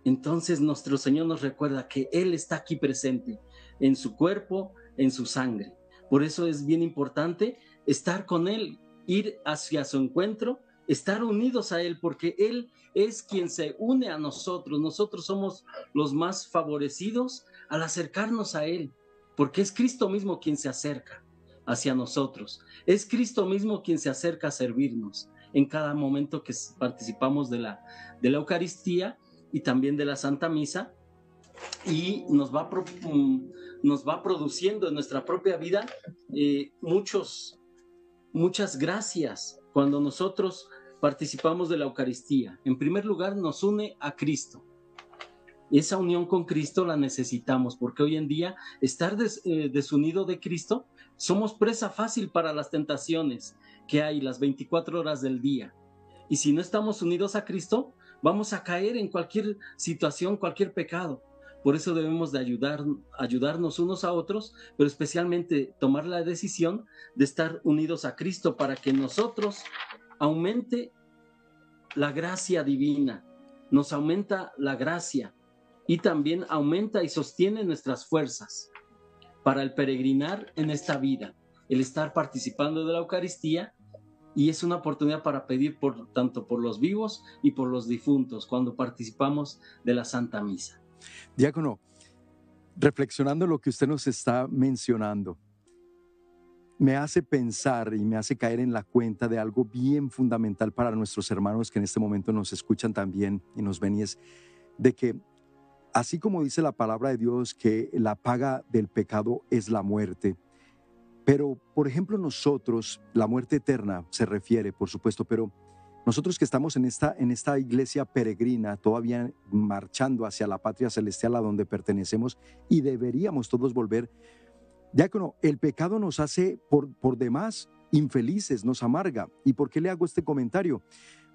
Entonces nuestro Señor nos recuerda que Él está aquí presente en su cuerpo, en su sangre. Por eso es bien importante estar con Él, ir hacia su encuentro, estar unidos a Él, porque Él es quien se une a nosotros. Nosotros somos los más favorecidos al acercarnos a Él, porque es Cristo mismo quien se acerca hacia nosotros. Es Cristo mismo quien se acerca a servirnos en cada momento que participamos de la, de la Eucaristía y también de la Santa Misa y nos va, mm, nos va produciendo en nuestra propia vida eh, muchos, muchas gracias cuando nosotros participamos de la Eucaristía. En primer lugar, nos une a Cristo. Esa unión con Cristo la necesitamos porque hoy en día estar eh, desunido de Cristo, somos presa fácil para las tentaciones que hay las 24 horas del día. Y si no estamos unidos a Cristo, vamos a caer en cualquier situación, cualquier pecado. Por eso debemos de ayudar, ayudarnos unos a otros, pero especialmente tomar la decisión de estar unidos a Cristo para que nosotros aumente la gracia divina, nos aumenta la gracia y también aumenta y sostiene nuestras fuerzas para el peregrinar en esta vida, el estar participando de la Eucaristía y es una oportunidad para pedir tanto por los vivos y por los difuntos cuando participamos de la Santa Misa. Diácono, reflexionando lo que usted nos está mencionando, me hace pensar y me hace caer en la cuenta de algo bien fundamental para nuestros hermanos que en este momento nos escuchan también y nos ven y es de que así como dice la palabra de Dios que la paga del pecado es la muerte, pero por ejemplo nosotros, la muerte eterna se refiere, por supuesto, pero nosotros que estamos en esta, en esta iglesia peregrina, todavía marchando hacia la patria celestial a donde pertenecemos y deberíamos todos volver, diácono, el pecado nos hace por, por demás infelices, nos amarga. ¿Y por qué le hago este comentario?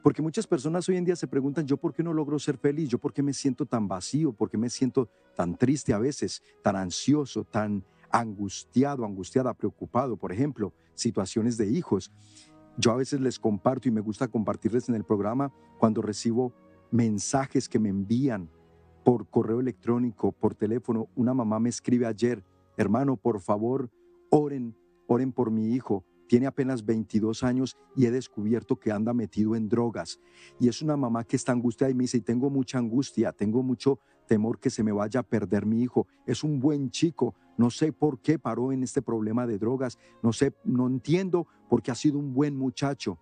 Porque muchas personas hoy en día se preguntan, ¿yo por qué no logro ser feliz? ¿Yo por qué me siento tan vacío? ¿Por qué me siento tan triste a veces, tan ansioso, tan angustiado, angustiada, preocupado? Por ejemplo, situaciones de hijos. Yo a veces les comparto y me gusta compartirles en el programa cuando recibo mensajes que me envían por correo electrónico, por teléfono. Una mamá me escribe ayer, hermano, por favor, oren, oren por mi hijo. Tiene apenas 22 años y he descubierto que anda metido en drogas. Y es una mamá que está angustiada y me dice, y tengo mucha angustia, tengo mucho temor que se me vaya a perder mi hijo. Es un buen chico, no sé por qué paró en este problema de drogas, no sé, no entiendo porque ha sido un buen muchacho.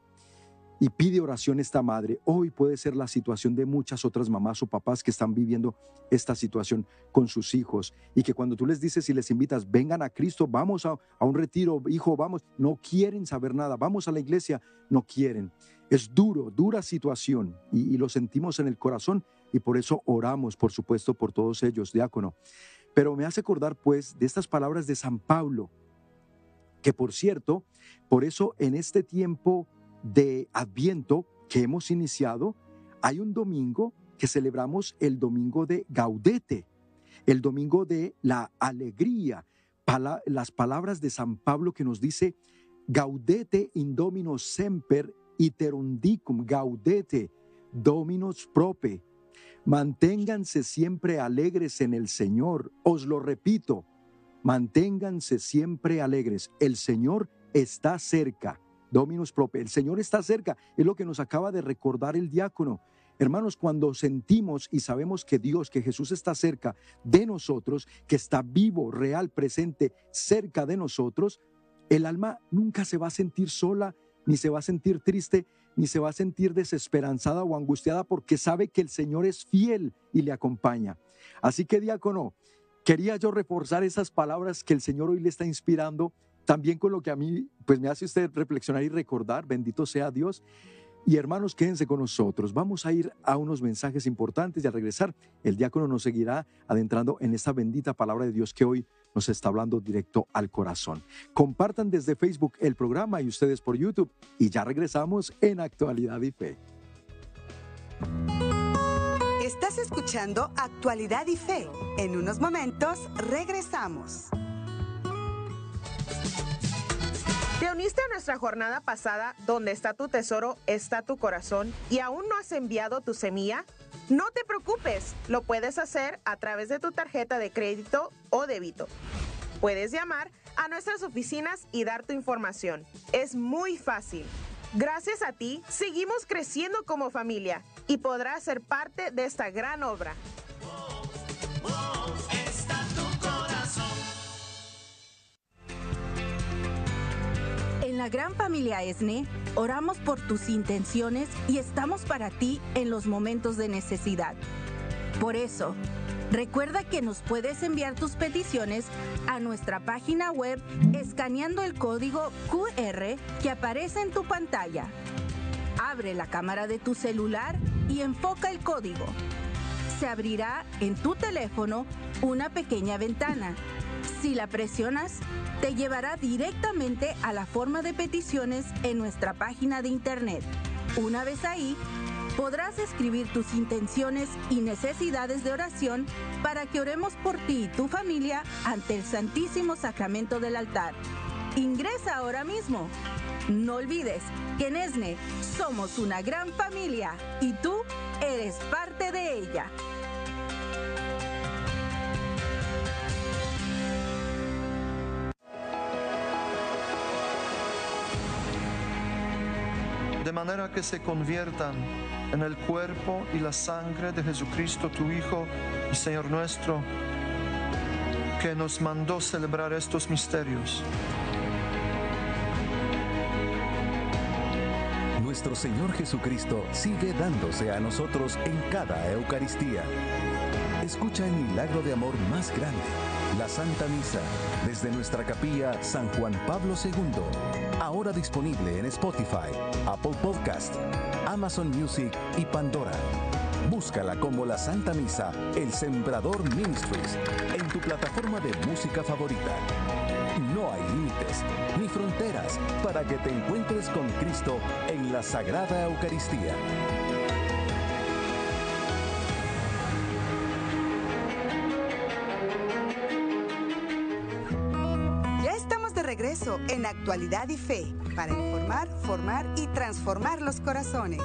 Y pide oración esta madre. Hoy puede ser la situación de muchas otras mamás o papás que están viviendo esta situación con sus hijos. Y que cuando tú les dices y les invitas, vengan a Cristo, vamos a, un retiro, hijo, vamos, no quieren saber nada, vamos a la iglesia, no quieren. Es duro, dura situación y, y lo sentimos en el corazón y por eso oramos, por supuesto, por todos ellos, diácono. Pero me hace acordar pues de estas palabras de San Pablo, que por cierto, por eso en este tiempo de Adviento que hemos iniciado, hay un domingo que celebramos el domingo de Gaudete, el domingo de la alegría, las palabras de San Pablo que nos dice, Gaudete indomino semper iterundicum, gaudete dominos prope, Manténganse siempre alegres en el Señor. Os lo repito, manténganse siempre alegres. El Señor está cerca. Dominus prope, el Señor está cerca. Es lo que nos acaba de recordar el diácono. Hermanos, cuando sentimos y sabemos que Dios, que Jesús está cerca de nosotros, que está vivo, real, presente, cerca de nosotros, el alma nunca se va a sentir sola, ni se va a sentir triste, ni se va a sentir desesperanzada o angustiada porque sabe que el Señor es fiel y le acompaña. Así que, diácono, quería yo reforzar esas palabras que el Señor hoy le está inspirando, también con lo que a mí, pues me hace usted reflexionar y recordar, bendito sea Dios. Y hermanos, quédense con nosotros. Vamos a ir a unos mensajes importantes y al regresar, el diácono nos seguirá adentrando en esta bendita palabra de Dios que hoy nos está hablando directo al corazón. Compartan desde Facebook el programa y ustedes por YouTube. Y ya regresamos en Actualidad y Fe. Estás escuchando Actualidad y Fe. En unos momentos regresamos. ¿Te uniste a nuestra jornada pasada donde está tu tesoro, está tu corazón y aún no has enviado tu semilla? No te preocupes, lo puedes hacer a través de tu tarjeta de crédito o débito. Puedes llamar a nuestras oficinas y dar tu información. Es muy fácil. Gracias a ti, seguimos creciendo como familia y podrás ser parte de esta gran obra. La gran familia ESNE, oramos por tus intenciones y estamos para ti en los momentos de necesidad. Por eso, recuerda que nos puedes enviar tus peticiones a nuestra página web escaneando el código QR que aparece en tu pantalla. Abre la cámara de tu celular y enfoca el código. Se abrirá en tu teléfono una pequeña ventana. Si la presionas, te llevará directamente a la forma de peticiones en nuestra página de internet. Una vez ahí, podrás escribir tus intenciones y necesidades de oración para que oremos por ti y tu familia ante el Santísimo Sacramento del altar. Ingresa ahora mismo. No olvides que en ESNE somos una gran familia y tú eres parte de ella. Manera que se conviertan en el cuerpo y la sangre de Jesucristo, tu Hijo y Señor nuestro, que nos mandó celebrar estos misterios. Nuestro Señor Jesucristo sigue dándose a nosotros en cada Eucaristía. Escucha el milagro de amor más grande, la Santa Misa, desde nuestra capilla San Juan Pablo II, ahora disponible en Spotify, Apple Podcast, Amazon Music y Pandora. Búscala como la Santa Misa, el Sembrador Ministries, en tu plataforma de música favorita. No hay límites ni fronteras para que te encuentres con Cristo en la Sagrada Eucaristía. En Actualidad y Fe para informar, formar y transformar los corazones.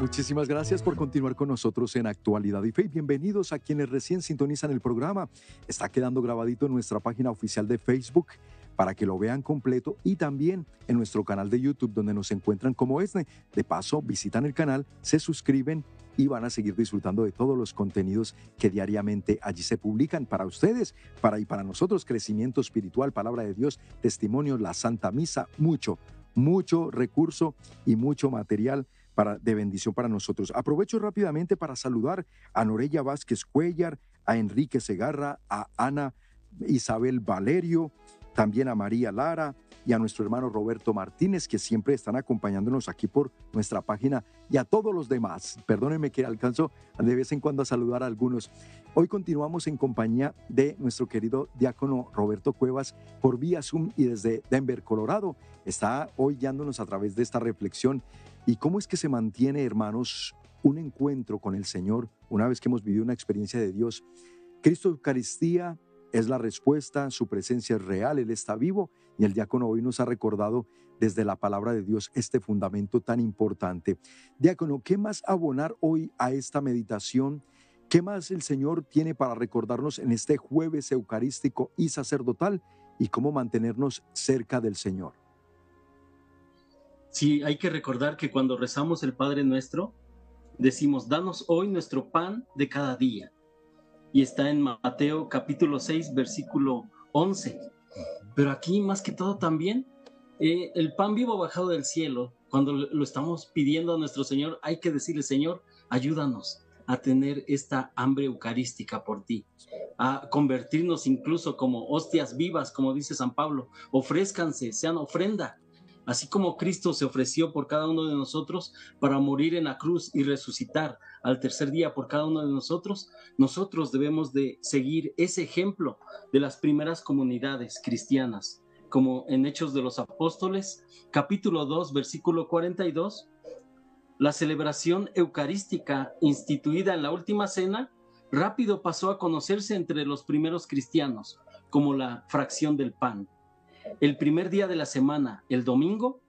Muchísimas gracias por continuar con nosotros en Actualidad y Fe. Bienvenidos a quienes recién sintonizan el programa. Está quedando grabadito en nuestra página oficial de Facebook para que lo vean completo y también en nuestro canal de YouTube donde nos encuentran como ESNE. De paso, visitan el canal, se suscriben y van a seguir disfrutando de todos los contenidos que diariamente allí se publican para ustedes, para y para nosotros, crecimiento espiritual, palabra de Dios, testimonio, la Santa Misa, mucho, mucho recurso y mucho material para, de bendición para nosotros. Aprovecho rápidamente para saludar a Norella Vázquez Cuellar, a Enrique Segarra, a Ana Isabel Valerio, también a María Lara y a nuestro hermano Roberto Martínez, que siempre están acompañándonos aquí por nuestra página, y a todos los demás. Perdónenme que alcanzo de vez en cuando a saludar a algunos. Hoy continuamos en compañía de nuestro querido diácono Roberto Cuevas por vía Zoom y desde Denver, Colorado. Está hoy guiándonos a través de esta reflexión. ¿Y cómo es que se mantiene, hermanos, un encuentro con el Señor una vez que hemos vivido una experiencia de Dios? Cristo Eucaristía es la respuesta, su presencia es real, Él está vivo y el diácono hoy nos ha recordado desde la palabra de Dios este fundamento tan importante. Diácono, ¿qué más abonar hoy a esta meditación? ¿Qué más el Señor tiene para recordarnos en este jueves eucarístico y sacerdotal? y cómo mantenernos cerca del Señor. Sí, hay que recordar que cuando rezamos el Padre Nuestro, decimos, danos hoy nuestro pan de cada día. Y está en Mateo capítulo 6, versículo 11. Pero aquí más que todo también, eh, el pan vivo bajado del cielo, cuando lo estamos pidiendo a nuestro Señor, hay que decirle, Señor, ayúdanos a tener esta hambre eucarística por ti, a convertirnos incluso como hostias vivas, como dice San Pablo, ofrézcanse, sean ofrenda, así como Cristo se ofreció por cada uno de nosotros para morir en la cruz y resucitar al tercer día por cada uno de nosotros, nosotros debemos de seguir ese ejemplo de las primeras comunidades cristianas, como en Hechos de los Apóstoles, capítulo 2, versículo 42, la celebración eucarística instituida en la última cena rápido pasó a conocerse entre los primeros cristianos como la fracción del pan el primer día de la semana, el domingo,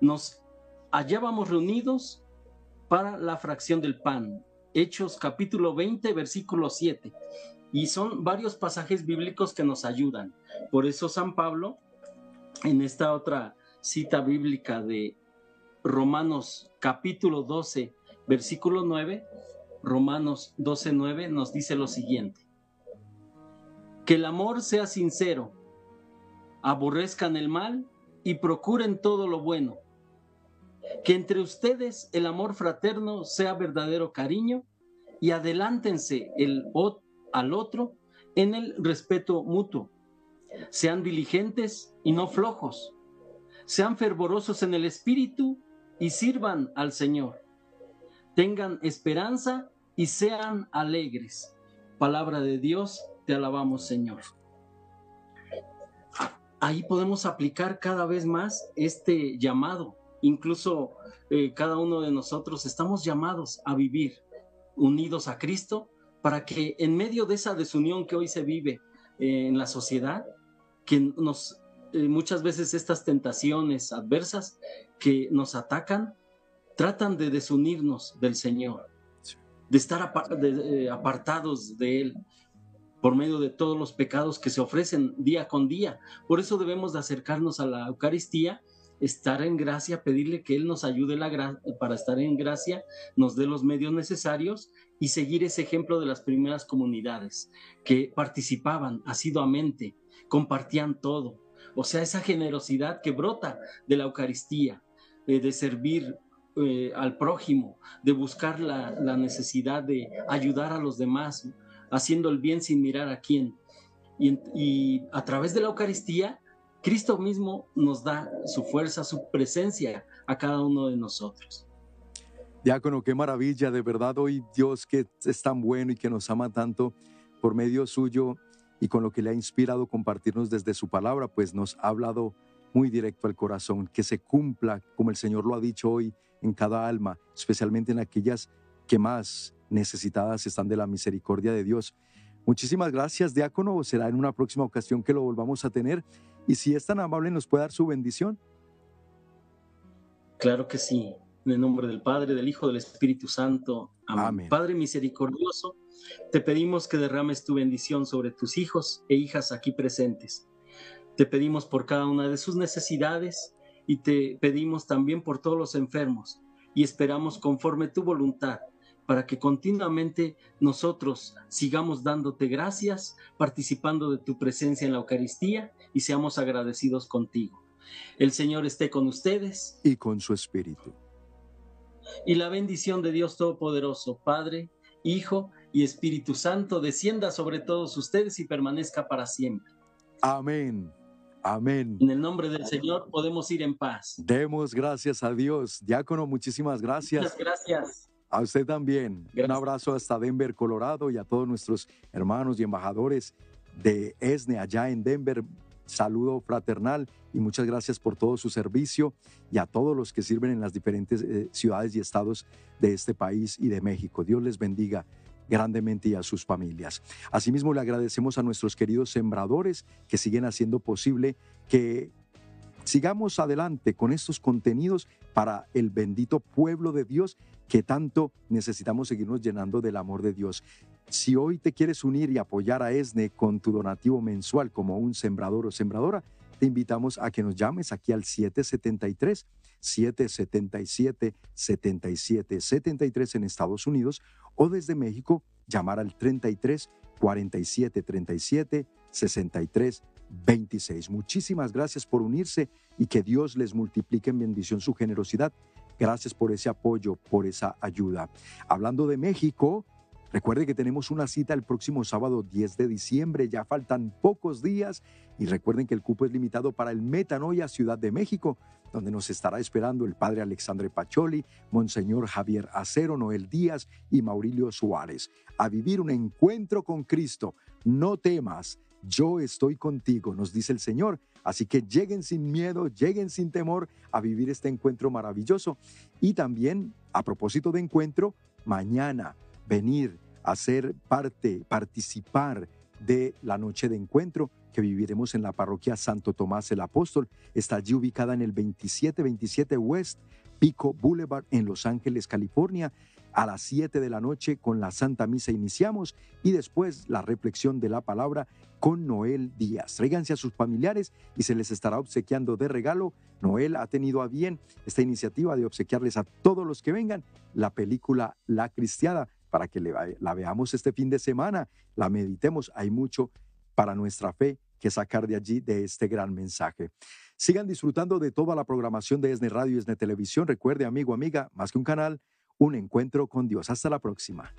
nos hallábamos reunidos para la fracción del pan. Hechos capítulo 20, versículo 7. Y son varios pasajes bíblicos que nos ayudan. Por eso San Pablo, en esta otra cita bíblica de Romanos capítulo 12, versículo 9, Romanos 12, 9, nos dice lo siguiente. Que el amor sea sincero aborrezcan el mal y procuren todo lo bueno. Que entre ustedes el amor fraterno sea verdadero cariño y adelántense el al otro en el respeto mutuo. Sean diligentes y no flojos. Sean fervorosos en el espíritu y sirvan al Señor. Tengan esperanza y sean alegres. Palabra de Dios, te alabamos Señor ahí podemos aplicar cada vez más este llamado. Incluso eh, cada uno de nosotros estamos llamados a vivir unidos a Cristo para que en medio de esa desunión que hoy se vive eh, en la sociedad, que nos eh, muchas veces estas tentaciones adversas que nos atacan tratan de desunirnos del Señor, de estar apartados de Él, por medio de todos los pecados que se ofrecen día con día. Por eso debemos de acercarnos a la Eucaristía, estar en gracia, pedirle que Él nos ayude para estar en gracia, nos dé los medios necesarios y seguir ese ejemplo de las primeras comunidades que participaban asiduamente, compartían todo. O sea, esa generosidad que brota de la Eucaristía, eh, de servir eh, al prójimo, de buscar la necesidad de ayudar a los demás, haciendo el bien sin mirar a quién. Y, a través de la Eucaristía, Cristo mismo nos da su fuerza, su presencia a cada uno de nosotros. Diácono, qué maravilla, de verdad hoy Dios que es tan bueno y que nos ama tanto por medio suyo y con lo que le ha inspirado compartirnos desde su palabra, pues nos ha hablado muy directo al corazón, que se cumpla como el Señor lo ha dicho hoy en cada alma, especialmente en aquellas que más necesitadas están de la misericordia de Dios. Muchísimas gracias, diácono. Será en una próxima ocasión que lo volvamos a tener. Y si es tan amable, nos puede dar su bendición. Claro que sí. En el nombre del Padre, del Hijo, del Espíritu Santo. Amén. Padre misericordioso, te pedimos que derrames tu bendición sobre tus hijos e hijas aquí presentes. Te pedimos por cada una de sus necesidades y te pedimos también por todos los enfermos y esperamos conforme tu voluntad para que continuamente nosotros sigamos dándote gracias, participando de tu presencia en la Eucaristía y seamos agradecidos contigo. El Señor esté con ustedes. Y con su Espíritu. Y la bendición de Dios Todopoderoso, Padre, Hijo y Espíritu Santo, descienda sobre todos ustedes y permanezca para siempre. Amén. Amén. En el nombre del Señor podemos ir en paz. Demos gracias a Dios. Diácono, muchísimas gracias. Muchas gracias. A usted también. Un abrazo hasta Denver, Colorado y a todos nuestros hermanos y embajadores de ESNE allá en Denver. Saludo fraternal y muchas gracias por todo su servicio y a todos los que sirven en las diferentes eh, ciudades y estados de este país y de México. Dios les bendiga grandemente y a sus familias. Asimismo, le agradecemos a nuestros queridos sembradores que siguen haciendo posible que sigamos adelante con estos contenidos para el bendito pueblo de Dios que tanto necesitamos seguirnos llenando del amor de Dios. Si hoy te quieres unir y apoyar a ESNE con tu donativo mensual como un sembrador o sembradora, te invitamos a que nos llames aquí al 773 777 77 73 en Estados Unidos o desde México llamar al 33 47 37 63 26. Muchísimas gracias por unirse y que Dios les multiplique en bendición su generosidad. Gracias por ese apoyo, por esa ayuda. Hablando de México, recuerde que tenemos una cita el próximo sábado 10 de diciembre, ya faltan pocos días y recuerden que el cupo es limitado para el Metanoia Ciudad de México, donde nos estará esperando el padre Alexandre Pacholi, Monseñor Javier Acero, Noel Díaz y Maurilio Suárez, a vivir un encuentro con Cristo. No temas, yo estoy contigo, nos dice el Señor. Así que lleguen sin miedo, lleguen sin temor a vivir este encuentro maravilloso. Y también, a propósito de encuentro, mañana venir a ser parte, participar de la noche de encuentro que viviremos en la parroquia Santo Tomás el Apóstol. Está allí ubicada en el 2727 West Pico Boulevard en Los Ángeles, California. A las 7 de la noche con la Santa Misa iniciamos y después la reflexión de la palabra con Noel Díaz. Tráiganse a sus familiares y se les estará obsequiando de regalo. Noel ha tenido a bien esta iniciativa de obsequiarles a todos los que vengan la película La Cristiada para que la veamos este fin de semana, la meditemos. Hay mucho para nuestra fe que sacar de allí, de este gran mensaje. Sigan disfrutando de toda la programación de ESNE Radio y ESNE Televisión. Recuerde, amigo, amiga, más que un canal, un encuentro con Dios. Hasta la próxima.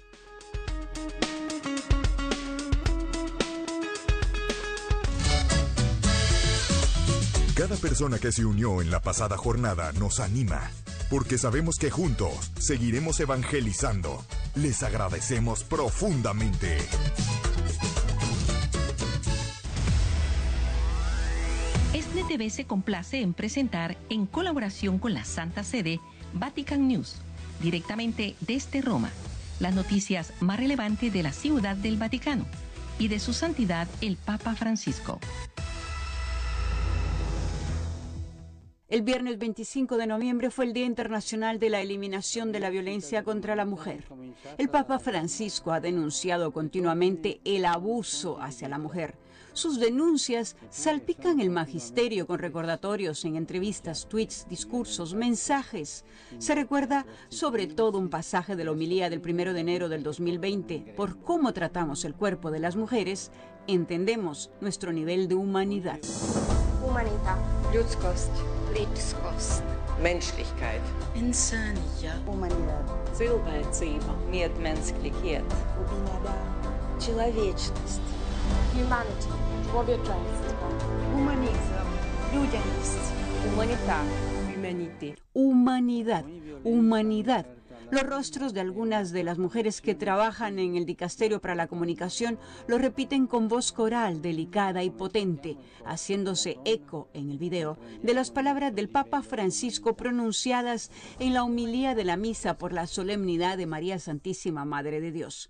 Cada persona que se unió en la pasada jornada nos anima, porque sabemos que juntos seguiremos evangelizando. Les agradecemos profundamente. SNTV se complace en presentar, en colaboración con la Santa Sede, Vatican News, directamente desde Roma, las noticias más relevantes de la ciudad del Vaticano y de su santidad el Papa Francisco. El viernes 25 de noviembre fue el Día Internacional de la Eliminación de la Violencia contra la Mujer. El Papa Francisco ha denunciado continuamente el abuso hacia la mujer. Sus denuncias salpican el magisterio con recordatorios en entrevistas, tweets, discursos, mensajes. Se recuerda sobre todo un pasaje de la homilía del 1 de enero del 2020. Por cómo tratamos el cuerpo de las mujeres, entendemos nuestro nivel de humanidad. Humanidad. Lebenskost. Menschlichkeit. Insania. Humanidad. Cilvēcība. Медменскlikhet. Человечность. Humanity. Człowieczeństwo. Humanizm. Humanidad. Humanidad. Humanidad. Los rostros de algunas de las mujeres que trabajan en el Dicasterio para la Comunicación lo repiten con voz coral, delicada y potente, haciéndose eco en el video de las palabras del Papa Francisco pronunciadas en la homilía de la misa por la solemnidad de María Santísima Madre de Dios.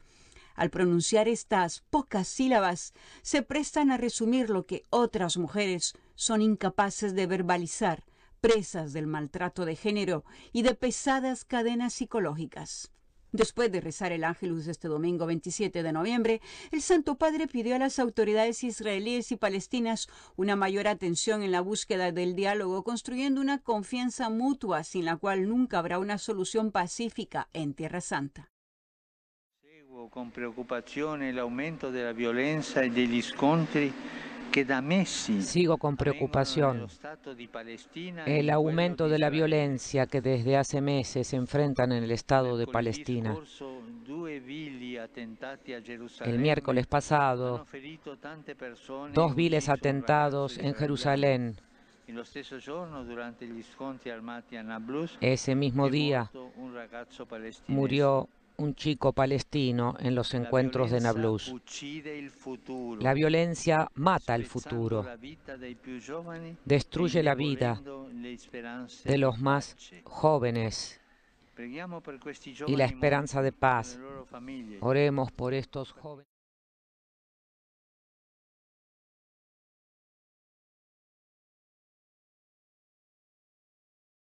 Al pronunciar estas pocas sílabas, se prestan a resumir lo que otras mujeres son incapaces de verbalizar presas del maltrato de género y de pesadas cadenas psicológicas. Después de rezar el Ángelus este domingo 27 de noviembre, el Santo Padre pidió a las autoridades israelíes y palestinas una mayor atención en la búsqueda del diálogo, construyendo una confianza mutua sin la cual nunca habrá una solución pacífica en Tierra Santa. Con preocupación el aumento de la violencia y de los scontri Sigo con preocupación. el aumento de la violencia que desde hace meses se enfrentan en el Estado de Palestina. El miércoles pasado, dos viles atentados en Jerusalén. Ese mismo día murió un chico palestino en los encuentros de Nablus. La violencia mata el futuro, destruye la vida de los más jóvenes y la esperanza de paz. Oremos por estos jóvenes.